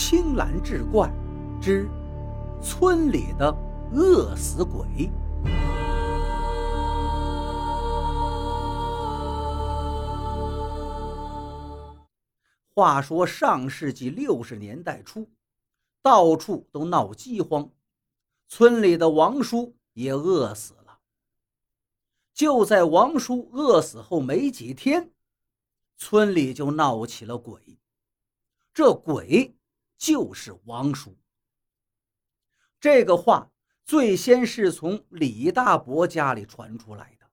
青蓝志怪之村里的饿死鬼。话说上世纪六十年代初，到处都闹饥荒，村里的王叔也饿死了。就在王叔饿死后没几天，村里就闹起了鬼。这鬼就是王叔。这个话最先是从李大伯家里传出来的。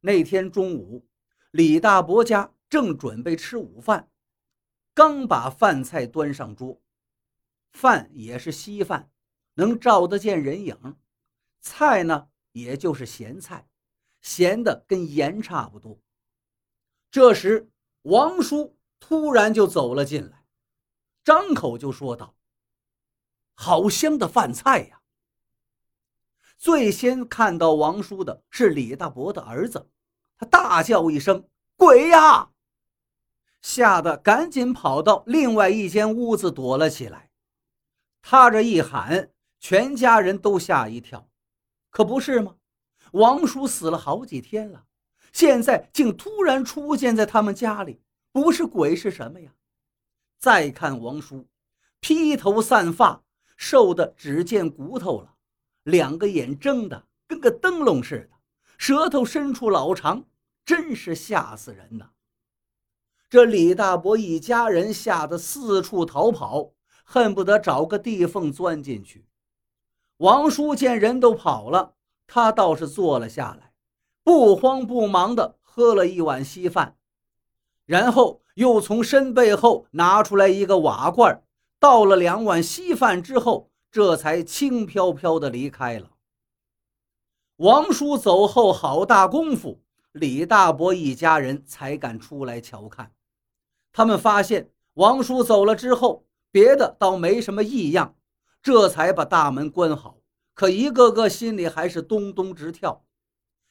那天中午，李大伯家正准备吃午饭。刚把饭菜端上桌，饭也是稀饭，能照得见人影。菜呢，也就是咸菜，咸的跟盐差不多。这时，王叔突然就走了进来，张口就说道：“好香的饭菜呀！”最先看到王叔的是李大伯的儿子，他大叫一声：“鬼呀！”吓得赶紧跑到另外一间屋子躲了起来。他这一喊，全家人都吓一跳。可不是吗？王叔死了好几天了，现在竟突然出现在他们家里，不是鬼是什么呀？再看王叔，披头散发，瘦的只见骨头了，两个眼睁的跟个灯笼似的，舌头伸出老长，真是吓死人呐！这李大伯一家人吓得四处逃跑，恨不得找个地缝钻进去。王叔见人都跑了，他倒是坐了下来，不慌不忙地喝了一碗稀饭，然后又从身背后拿出来一个瓦罐，倒了两碗稀饭之后，这才轻飘飘地离开了。王叔走后好大功夫，李大伯一家人才敢出来瞧看。他们发现王叔走了之后，别的倒没什么异样，这才把大门关好。可一个个心里还是咚咚直跳。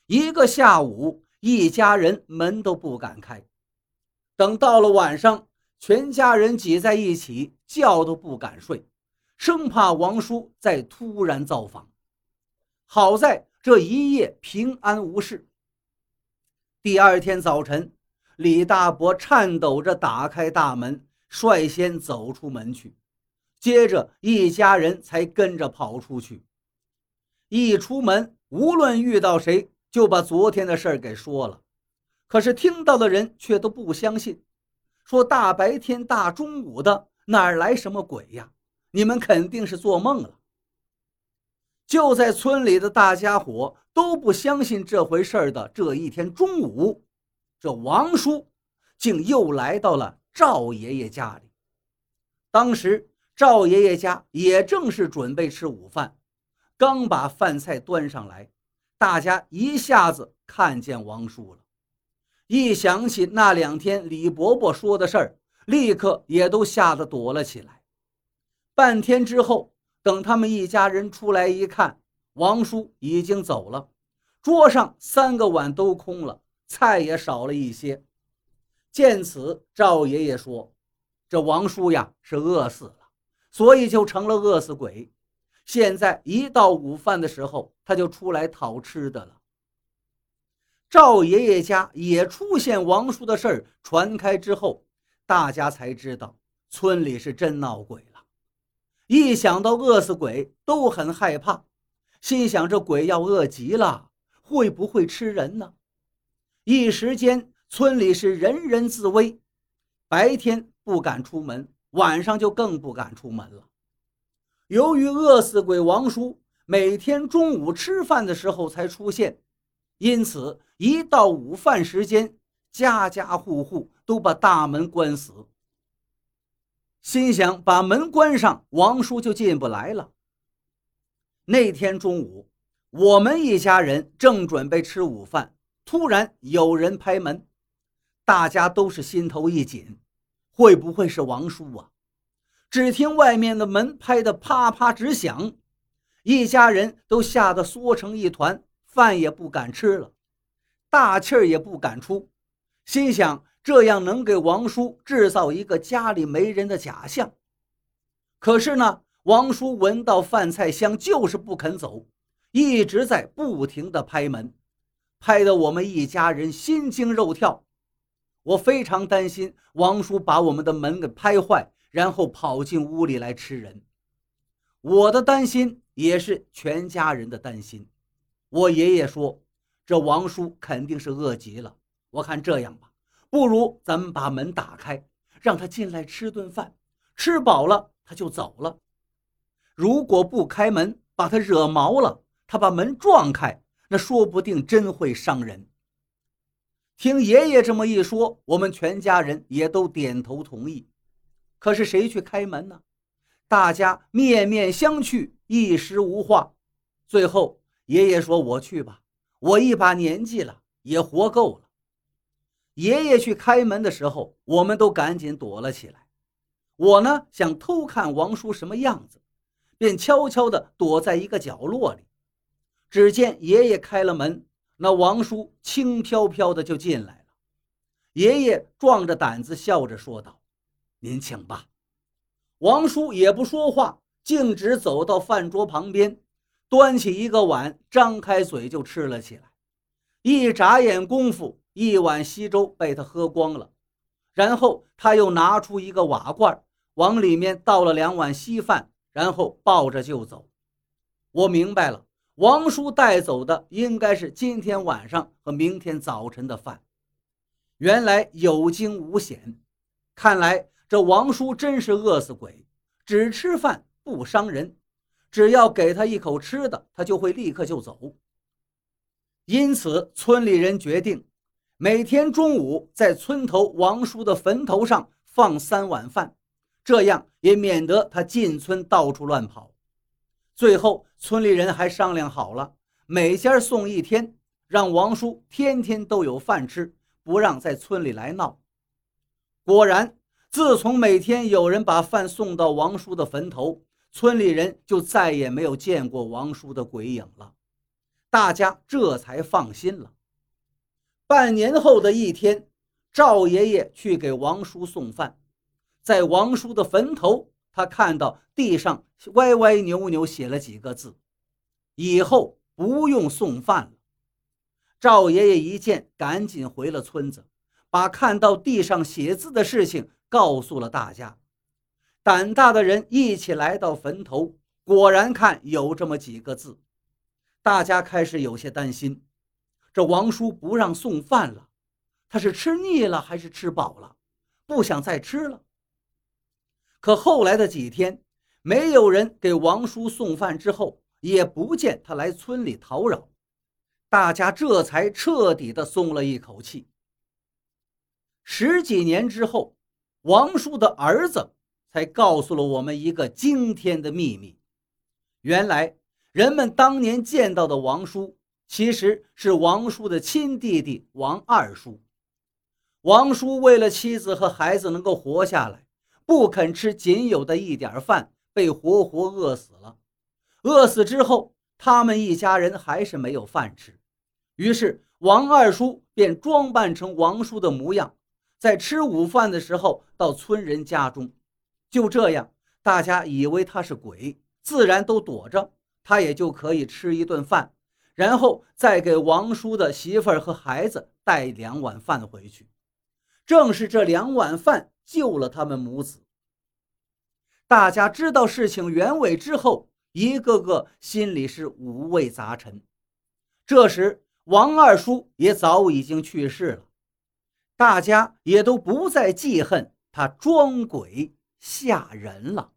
一个下午，一家人门都不敢开。等到了晚上，全家人挤在一起，觉都不敢睡，生怕王叔再突然造访。好在这一夜平安无事。第二天早晨。李大伯颤抖着打开大门，率先走出门去，接着一家人才跟着跑出去。一出门，无论遇到谁，就把昨天的事儿给说了。可是听到的人却都不相信，说大白天、大中午的，哪儿来什么鬼呀？你们肯定是做梦了。就在村里的大家伙都不相信这回事的这一天中午。这王叔竟又来到了赵爷爷家里。当时赵爷爷家也正是准备吃午饭，刚把饭菜端上来，大家一下子看见王叔了。一想起那两天李伯伯说的事儿，立刻也都吓得躲了起来。半天之后，等他们一家人出来一看，王叔已经走了，桌上三个碗都空了。菜也少了一些。见此，赵爷爷说：“这王叔呀是饿死了，所以就成了饿死鬼。现在一到午饭的时候，他就出来讨吃的了。”赵爷爷家也出现王叔的事儿传开之后，大家才知道村里是真闹鬼了。一想到饿死鬼，都很害怕，心想这鬼要饿极了，会不会吃人呢？一时间，村里是人人自危，白天不敢出门，晚上就更不敢出门了。由于饿死鬼王叔每天中午吃饭的时候才出现，因此一到午饭时间，家家户户都把大门关死，心想把门关上，王叔就进不来了。那天中午，我们一家人正准备吃午饭。突然有人拍门，大家都是心头一紧，会不会是王叔啊？只听外面的门拍得啪啪直响，一家人都吓得缩成一团，饭也不敢吃了，大气儿也不敢出，心想这样能给王叔制造一个家里没人的假象。可是呢，王叔闻到饭菜香，就是不肯走，一直在不停的拍门，拍得我们一家人心惊肉跳。我非常担心王叔把我们的门给拍坏，然后跑进屋里来吃人。我的担心也是全家人的担心。我爷爷说：“这王叔肯定是饿极了。我看这样吧，不如咱们把门打开，让他进来吃顿饭，吃饱了他就走了。如果不开门，把他惹毛了，他把门撞开，那说不定真会伤人。”听爷爷这么一说，我们全家人也都点头同意。可是谁去开门呢？大家面面相觑，一时无话。最后，爷爷说：“我去吧，我一把年纪了，也活够了。”爷爷去开门的时候，我们都赶紧躲了起来。我呢，想偷看王叔什么样子，便悄悄地躲在一个角落里。只见爷爷开了门。那王叔轻飘飘的就进来了，爷爷壮着胆子笑着说道：“您请吧。”王叔也不说话，径直走到饭桌旁边，端起一个碗，张开嘴就吃了起来。一眨眼功夫，一碗稀粥被他喝光了。然后他又拿出一个瓦罐，往里面倒了两碗稀饭，然后抱着就走。我明白了。王叔带走的应该是今天晚上和明天早晨的饭。原来有惊无险，看来这王叔真是饿死鬼，只吃饭不伤人，只要给他一口吃的，他就会立刻就走。因此，村里人决定每天中午在村头王叔的坟头上放三碗饭，这样也免得他进村到处乱跑。最后，村里人还商量好了，每家送一天，让王叔天天都有饭吃，不让在村里来闹。果然，自从每天有人把饭送到王叔的坟头，村里人就再也没有见过王叔的鬼影了。大家这才放心了。半年后的一天，赵爷爷去给王叔送饭，在王叔的坟头。他看到地上歪歪扭扭写了几个字：“以后不用送饭了。”赵爷爷一见，赶紧回了村子，把看到地上写字的事情告诉了大家。胆大的人一起来到坟头，果然看有这么几个字。大家开始有些担心：这王叔不让送饭了，他是吃腻了还是吃饱了，不想再吃了？可后来的几天，没有人给王叔送饭，之后也不见他来村里讨扰，大家这才彻底的松了一口气。十几年之后，王叔的儿子才告诉了我们一个惊天的秘密：原来，人们当年见到的王叔，其实是王叔的亲弟弟王二叔。王叔为了妻子和孩子能够活下来。不肯吃仅有的一点饭，被活活饿死了。饿死之后，他们一家人还是没有饭吃。于是王二叔便装扮成王叔的模样，在吃午饭的时候到村人家中。就这样，大家以为他是鬼，自然都躲着，他也就可以吃一顿饭，然后再给王叔的媳妇儿和孩子带两碗饭回去。正是这两碗饭。救了他们母子。大家知道事情原委之后，一个个心里是五味杂陈。这时，王二叔也早已经去世了，大家也都不再记恨他装鬼吓人了。